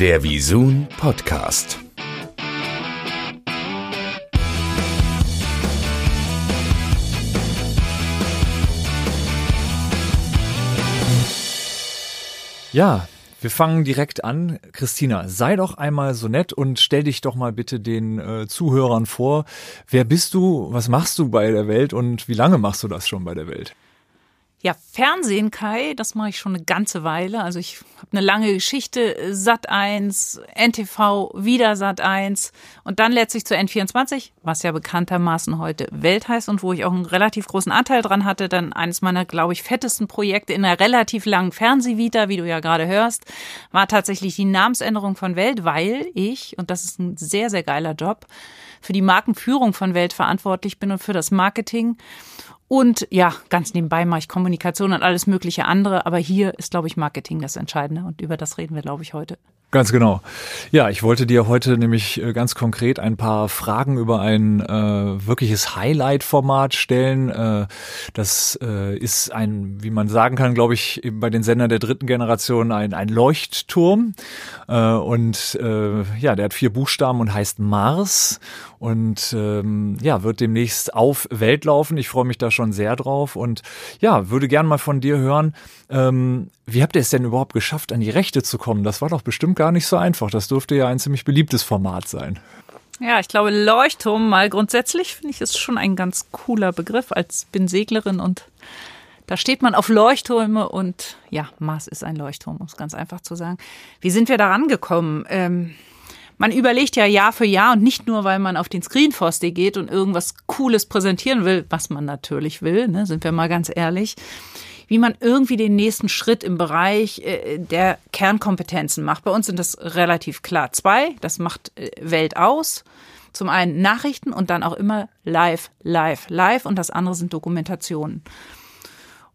Der Visun Podcast. Ja, wir fangen direkt an. Christina, sei doch einmal so nett und stell dich doch mal bitte den äh, Zuhörern vor. Wer bist du? Was machst du bei der Welt und wie lange machst du das schon bei der Welt? Ja, Fernsehen, Kai, das mache ich schon eine ganze Weile. Also ich habe eine lange Geschichte, Sat 1, NTV, wieder Sat 1 und dann letztlich zu N24, was ja bekanntermaßen heute Welt heißt und wo ich auch einen relativ großen Anteil dran hatte. Dann eines meiner, glaube ich, fettesten Projekte in einer relativ langen Fernsehvita, wie du ja gerade hörst, war tatsächlich die Namensänderung von Welt, weil ich, und das ist ein sehr, sehr geiler Job, für die Markenführung von Welt verantwortlich bin und für das Marketing. Und ja, ganz nebenbei mache ich Kommunikation und alles mögliche andere. Aber hier ist, glaube ich, Marketing das Entscheidende. Und über das reden wir, glaube ich, heute. Ganz genau. Ja, ich wollte dir heute nämlich äh, ganz konkret ein paar Fragen über ein äh, wirkliches Highlight-Format stellen. Äh, das äh, ist ein, wie man sagen kann, glaube ich, bei den Sendern der dritten Generation ein, ein Leuchtturm. Äh, und äh, ja, der hat vier Buchstaben und heißt Mars und ähm, ja, wird demnächst auf Welt laufen. Ich freue mich da schon sehr drauf und ja, würde gern mal von dir hören, ähm, wie habt ihr es denn überhaupt geschafft, an die Rechte zu kommen? Das war doch bestimmt gar nicht so einfach. Das dürfte ja ein ziemlich beliebtes Format sein. Ja, ich glaube, Leuchtturm mal grundsätzlich finde ich ist schon ein ganz cooler Begriff. Als bin Seglerin und da steht man auf Leuchttürme und ja, Mars ist ein Leuchtturm, um es ganz einfach zu sagen. Wie sind wir da rangekommen? Ähm, man überlegt ja Jahr für Jahr und nicht nur, weil man auf den Screenforce geht und irgendwas Cooles präsentieren will, was man natürlich will, ne, sind wir mal ganz ehrlich wie man irgendwie den nächsten Schritt im Bereich äh, der Kernkompetenzen macht. Bei uns sind das relativ klar zwei. Das macht äh, Welt aus. Zum einen Nachrichten und dann auch immer live, live, live und das andere sind Dokumentationen.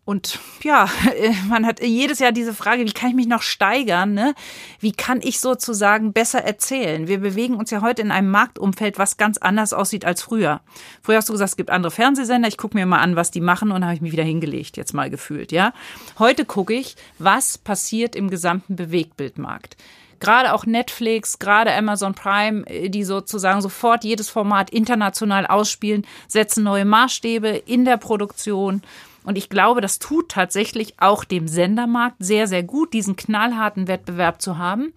Und ja, man hat jedes Jahr diese Frage, wie kann ich mich noch steigern? Ne? Wie kann ich sozusagen besser erzählen? Wir bewegen uns ja heute in einem Marktumfeld, was ganz anders aussieht als früher. Früher hast du gesagt, es gibt andere Fernsehsender, ich gucke mir mal an, was die machen und habe ich mich wieder hingelegt, jetzt mal gefühlt. Ja, Heute gucke ich, was passiert im gesamten Bewegtbildmarkt gerade auch Netflix, gerade Amazon Prime, die sozusagen sofort jedes Format international ausspielen, setzen neue Maßstäbe in der Produktion. Und ich glaube, das tut tatsächlich auch dem Sendermarkt sehr, sehr gut, diesen knallharten Wettbewerb zu haben.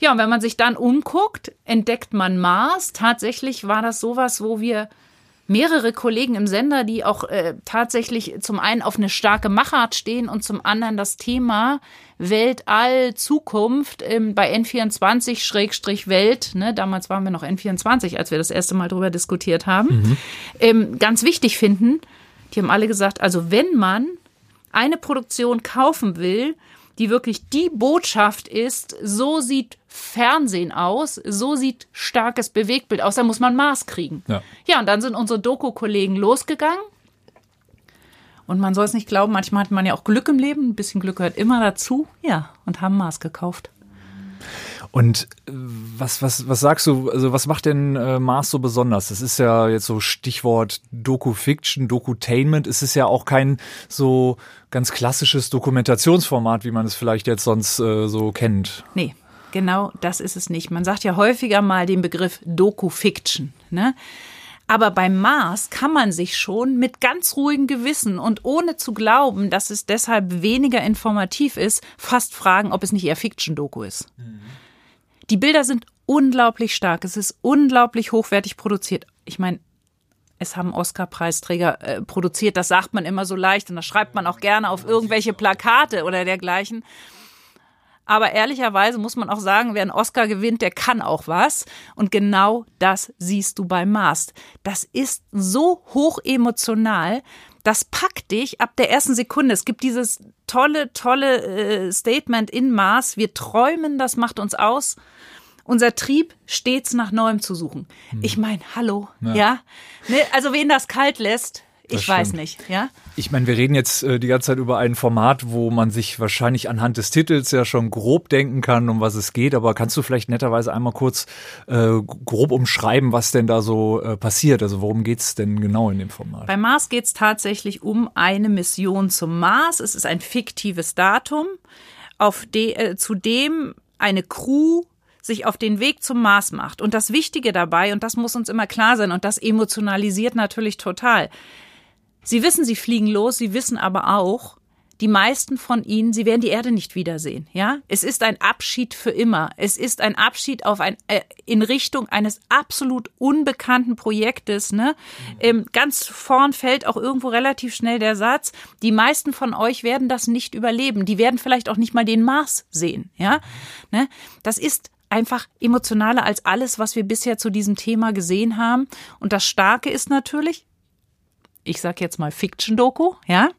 Ja, und wenn man sich dann umguckt, entdeckt man Mars. Tatsächlich war das sowas, wo wir mehrere Kollegen im Sender, die auch äh, tatsächlich zum einen auf eine starke Machart stehen und zum anderen das Thema Weltall, Zukunft ähm, bei N24-Welt, ne, damals waren wir noch N24, als wir das erste Mal drüber diskutiert haben, mhm. ähm, ganz wichtig finden. Die haben alle gesagt, also wenn man eine Produktion kaufen will, die wirklich die Botschaft ist, so sieht Fernsehen aus, so sieht starkes Bewegtbild aus, da muss man Maß kriegen. Ja, ja und dann sind unsere Doku-Kollegen losgegangen. Und man soll es nicht glauben, manchmal hat man ja auch Glück im Leben, ein bisschen Glück gehört immer dazu. Ja, und haben Maß gekauft. Und äh, was, was, was sagst du, also was macht denn äh, Mars so besonders? Das ist ja jetzt so Stichwort Doku-Fiction, Dokutainment. Es ist ja auch kein so ganz klassisches Dokumentationsformat, wie man es vielleicht jetzt sonst äh, so kennt. Nee, genau das ist es nicht. Man sagt ja häufiger mal den Begriff Doku-Fiction, ne? Aber beim Mars kann man sich schon mit ganz ruhigem Gewissen und ohne zu glauben, dass es deshalb weniger informativ ist, fast fragen, ob es nicht eher Fiction-Doku ist. Mhm. Die Bilder sind unglaublich stark. Es ist unglaublich hochwertig produziert. Ich meine, es haben Oscar-Preisträger äh, produziert. Das sagt man immer so leicht und das schreibt man auch gerne auf irgendwelche Plakate oder dergleichen. Aber ehrlicherweise muss man auch sagen, wer einen Oscar gewinnt, der kann auch was. Und genau das siehst du bei Mast. Das ist so hoch emotional. Das packt dich ab der ersten Sekunde. Es gibt dieses tolle, tolle äh, Statement in Mars. Wir träumen, das macht uns aus unser Trieb stets nach Neuem zu suchen. Hm. Ich meine, hallo, ja. ja? Ne? Also wen das kalt lässt, ich stimmt. weiß nicht, ja. Ich meine, wir reden jetzt äh, die ganze Zeit über ein Format, wo man sich wahrscheinlich anhand des Titels ja schon grob denken kann, um was es geht. Aber kannst du vielleicht netterweise einmal kurz äh, grob umschreiben, was denn da so äh, passiert? Also worum geht's denn genau in dem Format? Bei Mars geht's tatsächlich um eine Mission zum Mars. Es ist ein fiktives Datum, auf de, äh, zu dem eine Crew sich auf den Weg zum Mars macht. Und das Wichtige dabei, und das muss uns immer klar sein, und das emotionalisiert natürlich total. Sie wissen, sie fliegen los, sie wissen aber auch, die meisten von ihnen, sie werden die Erde nicht wiedersehen. Ja, es ist ein Abschied für immer. Es ist ein Abschied auf ein äh, in Richtung eines absolut unbekannten Projektes. Ne, ähm, ganz vorn fällt auch irgendwo relativ schnell der Satz: Die meisten von euch werden das nicht überleben. Die werden vielleicht auch nicht mal den Mars sehen. Ja, ne, das ist einfach emotionaler als alles, was wir bisher zu diesem Thema gesehen haben. Und das Starke ist natürlich, ich sag jetzt mal Fiction-Doku, ja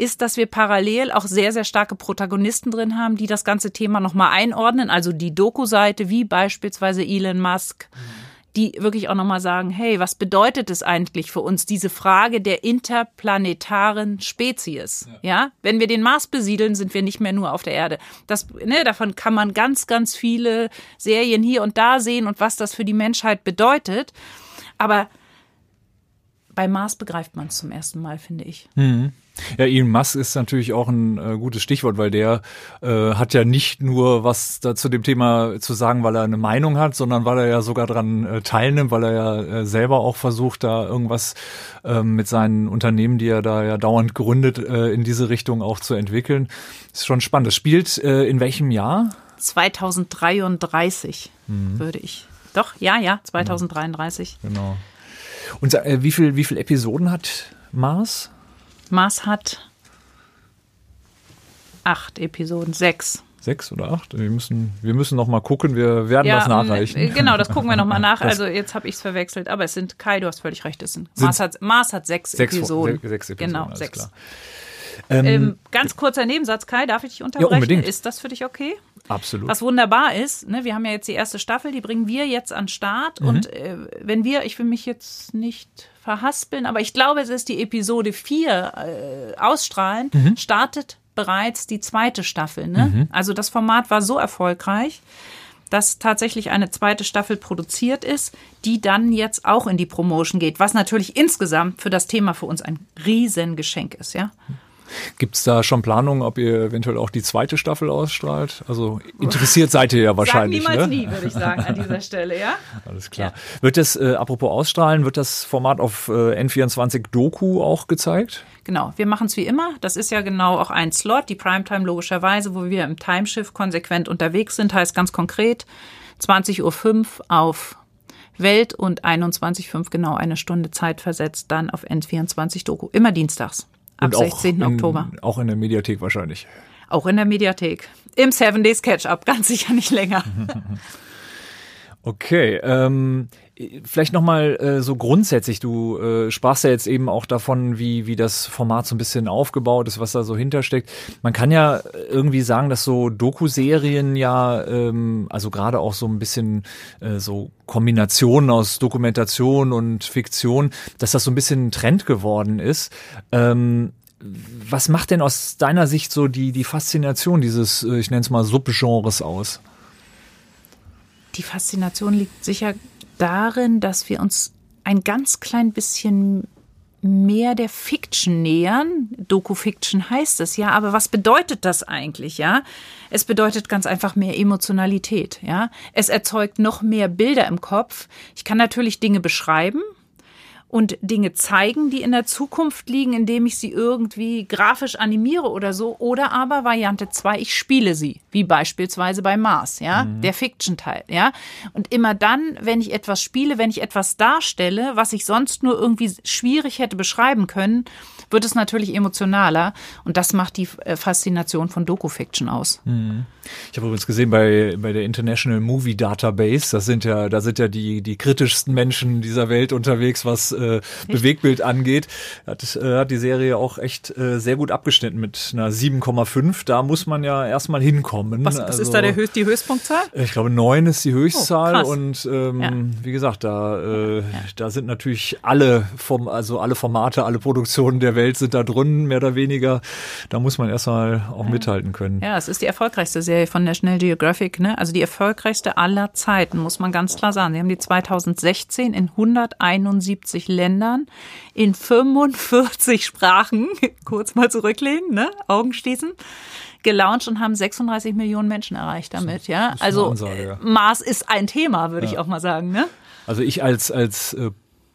ist, dass wir parallel auch sehr, sehr starke Protagonisten drin haben, die das ganze Thema nochmal einordnen. Also die Doku-Seite, wie beispielsweise Elon Musk, die wirklich auch nochmal sagen, hey, was bedeutet es eigentlich für uns, diese Frage der interplanetaren Spezies? Ja. ja? Wenn wir den Mars besiedeln, sind wir nicht mehr nur auf der Erde. Das, ne, davon kann man ganz, ganz viele Serien hier und da sehen und was das für die Menschheit bedeutet. Aber bei Mars begreift man es zum ersten Mal, finde ich. Mhm. Ja, Elon Musk ist natürlich auch ein äh, gutes Stichwort, weil der äh, hat ja nicht nur was da zu dem Thema zu sagen, weil er eine Meinung hat, sondern weil er ja sogar dran äh, teilnimmt, weil er ja äh, selber auch versucht, da irgendwas äh, mit seinen Unternehmen, die er da ja dauernd gründet, äh, in diese Richtung auch zu entwickeln. ist schon spannend. Das spielt äh, in welchem Jahr? 2033, mhm. würde ich. Doch, ja, ja, 2033. Genau. Und äh, wie viel, wie viel Episoden hat Mars? Mars hat acht Episoden, sechs. Sechs oder acht? Wir müssen, wir müssen noch mal gucken. Wir werden ja, das nachreichen. Genau, das gucken wir noch mal nach. Also jetzt habe ich es verwechselt, aber es sind Kai, du hast völlig recht. Es sind, Mars, hat, Mars hat sechs, sechs Episoden. Sechs, sechs Episoden. Genau, sechs. Ähm, ähm, ganz kurzer Nebensatz, Kai, darf ich dich unterbrechen? Ja, unbedingt. Ist das für dich okay? Absolut. Was wunderbar ist, ne, wir haben ja jetzt die erste Staffel, die bringen wir jetzt an Start. Mhm. Und äh, wenn wir, ich will mich jetzt nicht verhaspeln, aber ich glaube, es ist die Episode 4 äh, ausstrahlen, mhm. startet bereits die zweite Staffel. Ne? Mhm. Also das Format war so erfolgreich, dass tatsächlich eine zweite Staffel produziert ist, die dann jetzt auch in die Promotion geht, was natürlich insgesamt für das Thema für uns ein Riesengeschenk ist, ja. Gibt es da schon Planungen, ob ihr eventuell auch die zweite Staffel ausstrahlt? Also interessiert seid ihr ja wahrscheinlich. Sag niemals ne? nie, würde ich sagen, an dieser Stelle, ja? Alles klar. Ja. Wird das, äh, apropos ausstrahlen, wird das Format auf äh, N24 Doku auch gezeigt? Genau, wir machen es wie immer. Das ist ja genau auch ein Slot, die Primetime logischerweise, wo wir im Timeshift konsequent unterwegs sind. Heißt ganz konkret 20.05 Uhr auf Welt und 21.05 Uhr genau eine Stunde Zeit versetzt dann auf N24 Doku. Immer dienstags. Ab 16. In, Oktober. Auch in der Mediathek wahrscheinlich. Auch in der Mediathek. Im Seven Days Catch-up, ganz sicher nicht länger. Okay, ähm, vielleicht nochmal äh, so grundsätzlich, du äh, sprachst ja jetzt eben auch davon, wie, wie das Format so ein bisschen aufgebaut ist, was da so hintersteckt. Man kann ja irgendwie sagen, dass so Doku-Serien ja, ähm, also gerade auch so ein bisschen äh, so Kombinationen aus Dokumentation und Fiktion, dass das so ein bisschen ein Trend geworden ist. Ähm, was macht denn aus deiner Sicht so die, die Faszination dieses, äh, ich nenne es mal, Subgenres aus? Die Faszination liegt sicher darin, dass wir uns ein ganz klein bisschen mehr der Fiction nähern. Doku-Fiction heißt es ja, aber was bedeutet das eigentlich, ja? Es bedeutet ganz einfach mehr Emotionalität, ja? Es erzeugt noch mehr Bilder im Kopf. Ich kann natürlich Dinge beschreiben, und Dinge zeigen, die in der Zukunft liegen, indem ich sie irgendwie grafisch animiere oder so. Oder aber Variante 2, ich spiele sie, wie beispielsweise bei Mars, ja, mhm. der Fiction-Teil, ja. Und immer dann, wenn ich etwas spiele, wenn ich etwas darstelle, was ich sonst nur irgendwie schwierig hätte beschreiben können, wird es natürlich emotionaler. Und das macht die äh, Faszination von Doku-Fiction aus. Mhm. Ich habe übrigens gesehen bei, bei der International Movie Database, das sind ja, da sind ja die, die kritischsten Menschen dieser Welt unterwegs, was äh, Bewegbild angeht. Hat, äh, hat die Serie auch echt äh, sehr gut abgeschnitten mit einer 7,5. Da muss man ja erstmal hinkommen. Was, was also, ist da der Höchst, die Höchstpunktzahl? Ich glaube, neun ist die Höchstzahl. Oh, und ähm, ja. wie gesagt, da, äh, ja. da sind natürlich alle, vom, also alle Formate, alle Produktionen der Welt sind da drin, mehr oder weniger. Da muss man erstmal auch ja. mithalten können. Ja, es ist die erfolgreichste Serie von National Geographic, ne? Also die erfolgreichste aller Zeiten, muss man ganz klar sagen. Sie haben die 2016 in 171 Ländern in 45 Sprachen, kurz mal zurücklehnen, ne? Augen schließen, gelauncht und haben 36 Millionen Menschen erreicht damit, ja. Also Ansage, ja. Mars ist ein Thema, würde ich Ja. auch mal sagen, ne? Also ich als, als äh,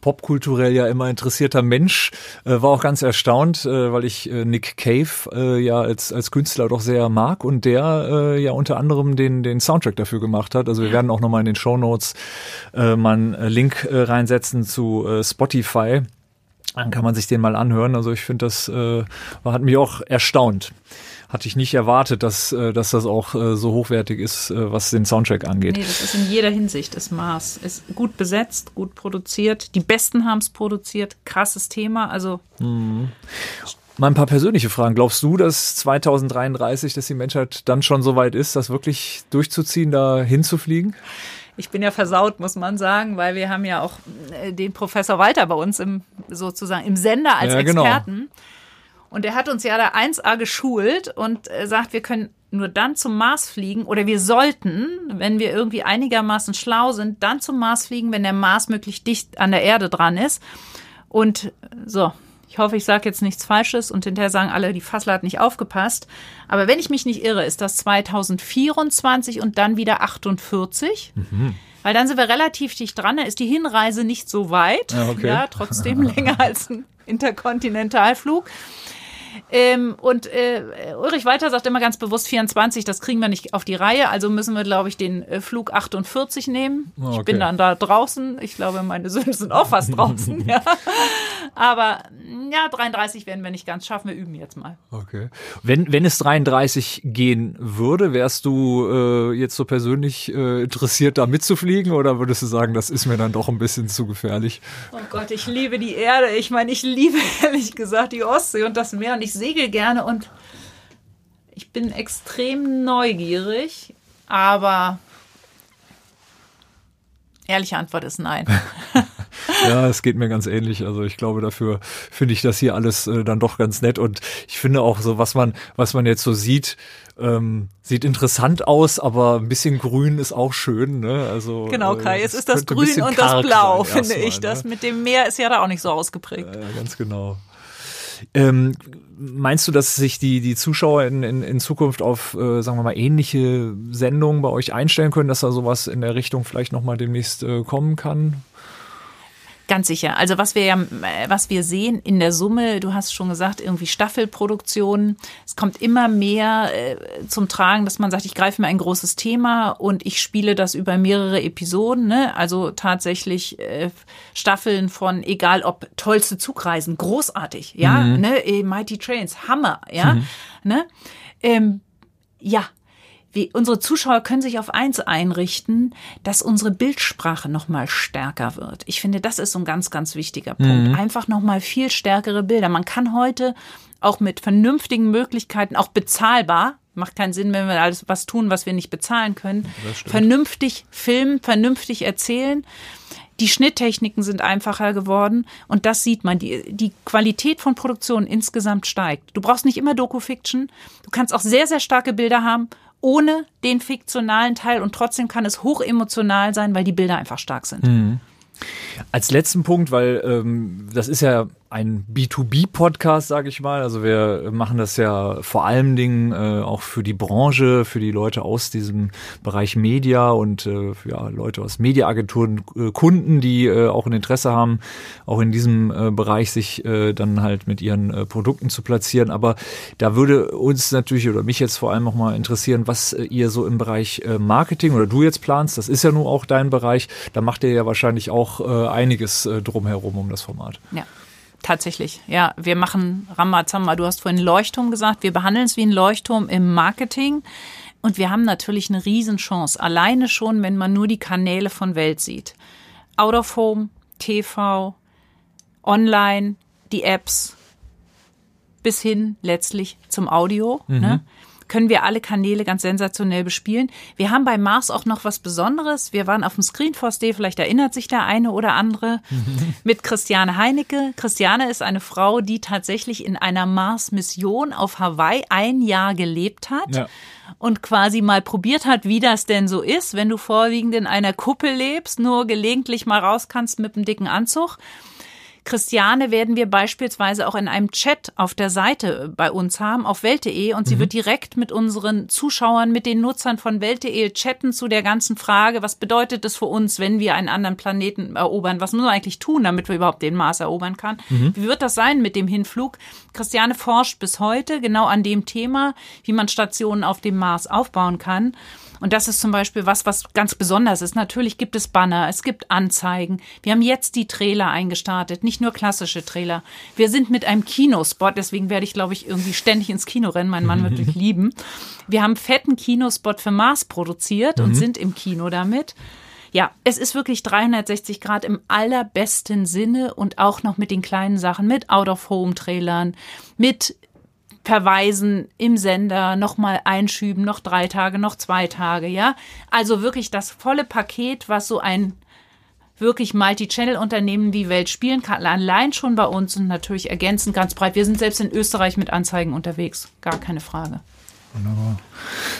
popkulturell ja immer interessierter Mensch äh, war auch ganz erstaunt, äh, weil ich äh, Nick Cave äh, ja als, als Künstler doch sehr mag und der äh, ja unter anderem den, den Soundtrack dafür gemacht hat. Also wir werden auch nochmal in den Shownotes äh, mal einen äh, Link reinsetzen zu Spotify. Dann kann man sich den mal anhören. Also ich finde, das hat mich auch erstaunt. Hatte ich nicht erwartet, dass, äh, dass das auch äh, so hochwertig ist, äh, was den Soundtrack angeht. Nee, das ist in jeder Hinsicht das Mars. Ist gut besetzt, gut produziert. Die Besten haben es produziert. Krasses Thema. Also Mal ein paar persönliche Fragen. Glaubst du, dass 2033, dass die Menschheit dann schon so weit ist, das wirklich durchzuziehen, da hinzufliegen? ich bin ja versaut, muss man sagen, weil wir haben ja auch den Professor Walter bei uns im sozusagen im Sender als Ja, genau. Und der hat uns ja da 1A geschult und äh, sagt, wir können nur dann zum Mars fliegen oder wir sollten, wenn wir irgendwie einigermaßen schlau sind, dann zum Mars fliegen, wenn der Mars möglichst dicht an der Erde dran ist. Und äh, so, ich hoffe, ich sage jetzt nichts Falsches und hinterher sagen alle, die Fassler hat nicht aufgepasst. Aber wenn ich mich nicht irre, ist das 2024 und dann wieder 48. Weil dann sind wir relativ dicht dran, da ist die Hinreise nicht so weit. Ja, okay. ja trotzdem länger als ein Interkontinentalflug. Ähm, und äh, Ulrich Walter sagt immer ganz bewusst 24, das kriegen wir nicht auf die Reihe, also müssen wir, glaube ich, den äh, Flug 48 nehmen. Ah, Ich okay. bin dann da draußen. Ich glaube, meine Söhne sind auch fast draußen. ja. Aber ja, 33 werden wir nicht ganz schaffen. Wir üben jetzt mal. Okay. Wenn, wenn es 33 gehen würde, wärst du äh, jetzt so persönlich äh, interessiert, da mitzufliegen oder würdest du sagen, das ist mir dann doch ein bisschen zu gefährlich? Oh Gott, ich liebe die Erde. Ich meine, ich liebe ehrlich gesagt die Ostsee und das Meer und ich segel gerne und ich bin extrem neugierig, aber ehrliche Antwort ist nein. Ja, es geht mir ganz ähnlich. Also ich glaube, dafür finde ich das hier alles äh, dann doch ganz nett. Und ich finde auch so, was man, was man jetzt so sieht, ähm, sieht interessant aus, aber ein bisschen grün ist auch schön. Ne? Also Genau, äh, Kai, es ist das Grün und das Blau, sein finde ich. Das ne? mit dem Meer ist ja da auch nicht so ausgeprägt. Ja, ganz genau. Ähm, meinst du, dass sich die, die Zuschauer in, in, in Zukunft auf, äh, sagen wir mal, ähnliche Sendungen bei euch einstellen können, dass da sowas in der Richtung vielleicht nochmal demnächst äh, kommen kann? Ganz sicher. Also was wir ja, äh, was wir sehen in der Summe, du hast schon gesagt, irgendwie Staffelproduktionen. Es kommt immer mehr äh, zum Tragen, dass man sagt, ich greife mir ein großes Thema und ich spiele das über mehrere Episoden. Ne? Also tatsächlich äh, Staffeln von, egal ob tollste Zugreisen, großartig, ja, ne? Eh, Mighty Trains, Hammer, ja, ne? Ähm, ja, wir, unsere Zuschauer können sich auf eins einrichten, dass unsere Bildsprache noch mal stärker wird. Ich finde, das ist so ein ganz, ganz wichtiger Punkt. Einfach noch mal viel stärkere Bilder. Man kann heute auch mit vernünftigen Möglichkeiten, auch bezahlbar, macht keinen Sinn, wenn wir alles was tun, was wir nicht bezahlen können, vernünftig filmen, vernünftig erzählen. Die Schnitttechniken sind einfacher geworden und das sieht man. Die, die Qualität von Produktion insgesamt steigt. Du brauchst nicht immer Doku-Fiction. Du kannst auch sehr, sehr starke Bilder haben, ohne den fiktionalen Teil und trotzdem kann es hochemotional sein, weil die Bilder einfach stark sind. Als letzten Punkt, weil ähm, das ist ja ein B2B-Podcast, sage ich mal. Also wir machen das ja vor allen Dingen äh, auch für die Branche, für die Leute aus diesem Bereich Media und äh, ja, Leute aus Mediaagenturen, äh, Kunden, die äh, auch ein Interesse haben, auch in diesem äh, Bereich sich äh, dann halt mit ihren äh, Produkten zu platzieren. Aber da würde uns natürlich oder mich jetzt vor allem noch mal interessieren, was äh, ihr so im Bereich äh, Marketing oder du jetzt planst. Das ist ja nun auch dein Bereich. Da macht ihr ja wahrscheinlich auch äh, einiges äh, drumherum um das Format. Ja. Tatsächlich, ja. Wir machen Ramazamba. Du hast vorhin Leuchtturm gesagt. Wir behandeln es wie ein Leuchtturm im Marketing. Und wir haben natürlich eine Riesenchance. Alleine schon, wenn man nur die Kanäle von Welt sieht. Out of Home, TV, online, die Apps, bis hin letztlich zum Audio. Ne? Können wir alle Kanäle ganz sensationell bespielen. Wir haben bei Mars auch noch was Besonderes. Wir waren auf dem Screenforce Day, vielleicht erinnert sich der eine oder andere, mit Christiane Heinecke. Christiane ist eine Frau, die tatsächlich in einer Mars-Mission auf Hawaii ein Jahr gelebt hat Ja. und quasi mal probiert hat, wie das denn so ist, wenn du vorwiegend in einer Kuppel lebst, nur gelegentlich mal raus kannst mit einem dicken Anzug. Christiane werden wir beispielsweise auch in einem Chat auf der Seite bei uns haben, auf welt.de und sie mhm. wird direkt mit unseren Zuschauern, mit den Nutzern von welt.de chatten zu der ganzen Frage, was bedeutet es für uns, wenn wir einen anderen Planeten erobern? Was müssen wir eigentlich tun, damit wir überhaupt den Mars erobern kann? Mhm. Wie wird das sein mit dem Hinflug? Christiane forscht bis heute genau an dem Thema, wie man Stationen auf dem Mars aufbauen kann. Und das ist zum Beispiel was, was ganz besonders ist. Natürlich gibt es Banner, es gibt Anzeigen. Wir haben jetzt die Trailer eingestartet, nicht nur klassische Trailer. Wir sind mit einem Kinospot, deswegen werde ich, glaube ich, irgendwie ständig ins Kino rennen. Mein Mann wird mich lieben. Wir haben fetten Kinospot für Mars produziert und mhm. sind im Kino damit. Ja, es ist wirklich 360 Grad im allerbesten Sinne und auch noch mit den kleinen Sachen, mit Out-of-Home-Trailern, mit verweisen im Sender, nochmal einschüben, noch drei Tage, noch zwei Tage, ja. Also wirklich das volle Paket, was so ein wirklich Multi-Channel-Unternehmen wie Welt spielen kann, allein schon bei uns und natürlich ergänzend ganz breit. Wir sind selbst in Österreich mit Anzeigen unterwegs, gar keine Frage. Wunderbar.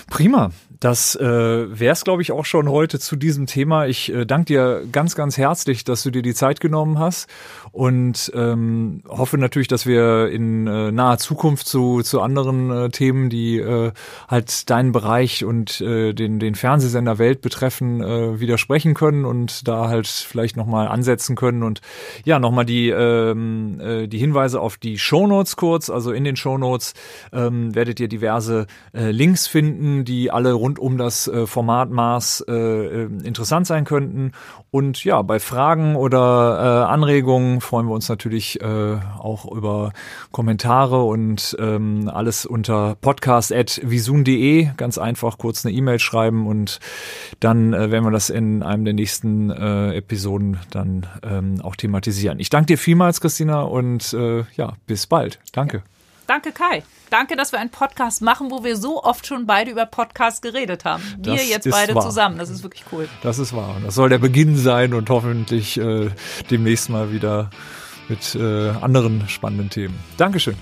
Prima. Das äh, wäre es, glaube ich, auch schon heute zu diesem Thema. Ich äh, danke dir ganz, ganz herzlich, dass du dir die Zeit genommen hast und ähm, hoffe natürlich, dass wir in äh, naher Zukunft zu, zu anderen äh, Themen, die äh, halt deinen Bereich und äh, den, den Fernsehsender Welt betreffen, äh, wieder sprechen können und da halt vielleicht nochmal ansetzen können und ja, nochmal die, ähm, äh, die Hinweise auf die Shownotes kurz. Also in den Shownotes ähm, werdet ihr diverse äh, Links finden, die alle rund um das äh, Format Mars äh, äh, interessant sein könnten. Und ja, bei Fragen oder äh, Anregungen freuen wir uns natürlich äh, auch über Kommentare und ähm, alles unter podcast.visun.de. Ganz einfach kurz eine E-Mail schreiben und dann werden wir das in einem der nächsten Episoden dann ähm, auch thematisieren. Ich danke dir vielmals, Christina, und ja, bis bald. Danke. Danke, Kai. Danke, dass wir einen Podcast machen, wo wir so oft schon beide über Podcasts geredet haben. Wir das jetzt beide wahr. zusammen. Das ist wirklich cool. Das ist wahr. Das soll der Beginn sein und hoffentlich äh, demnächst mal wieder mit äh, anderen spannenden Themen. Dankeschön.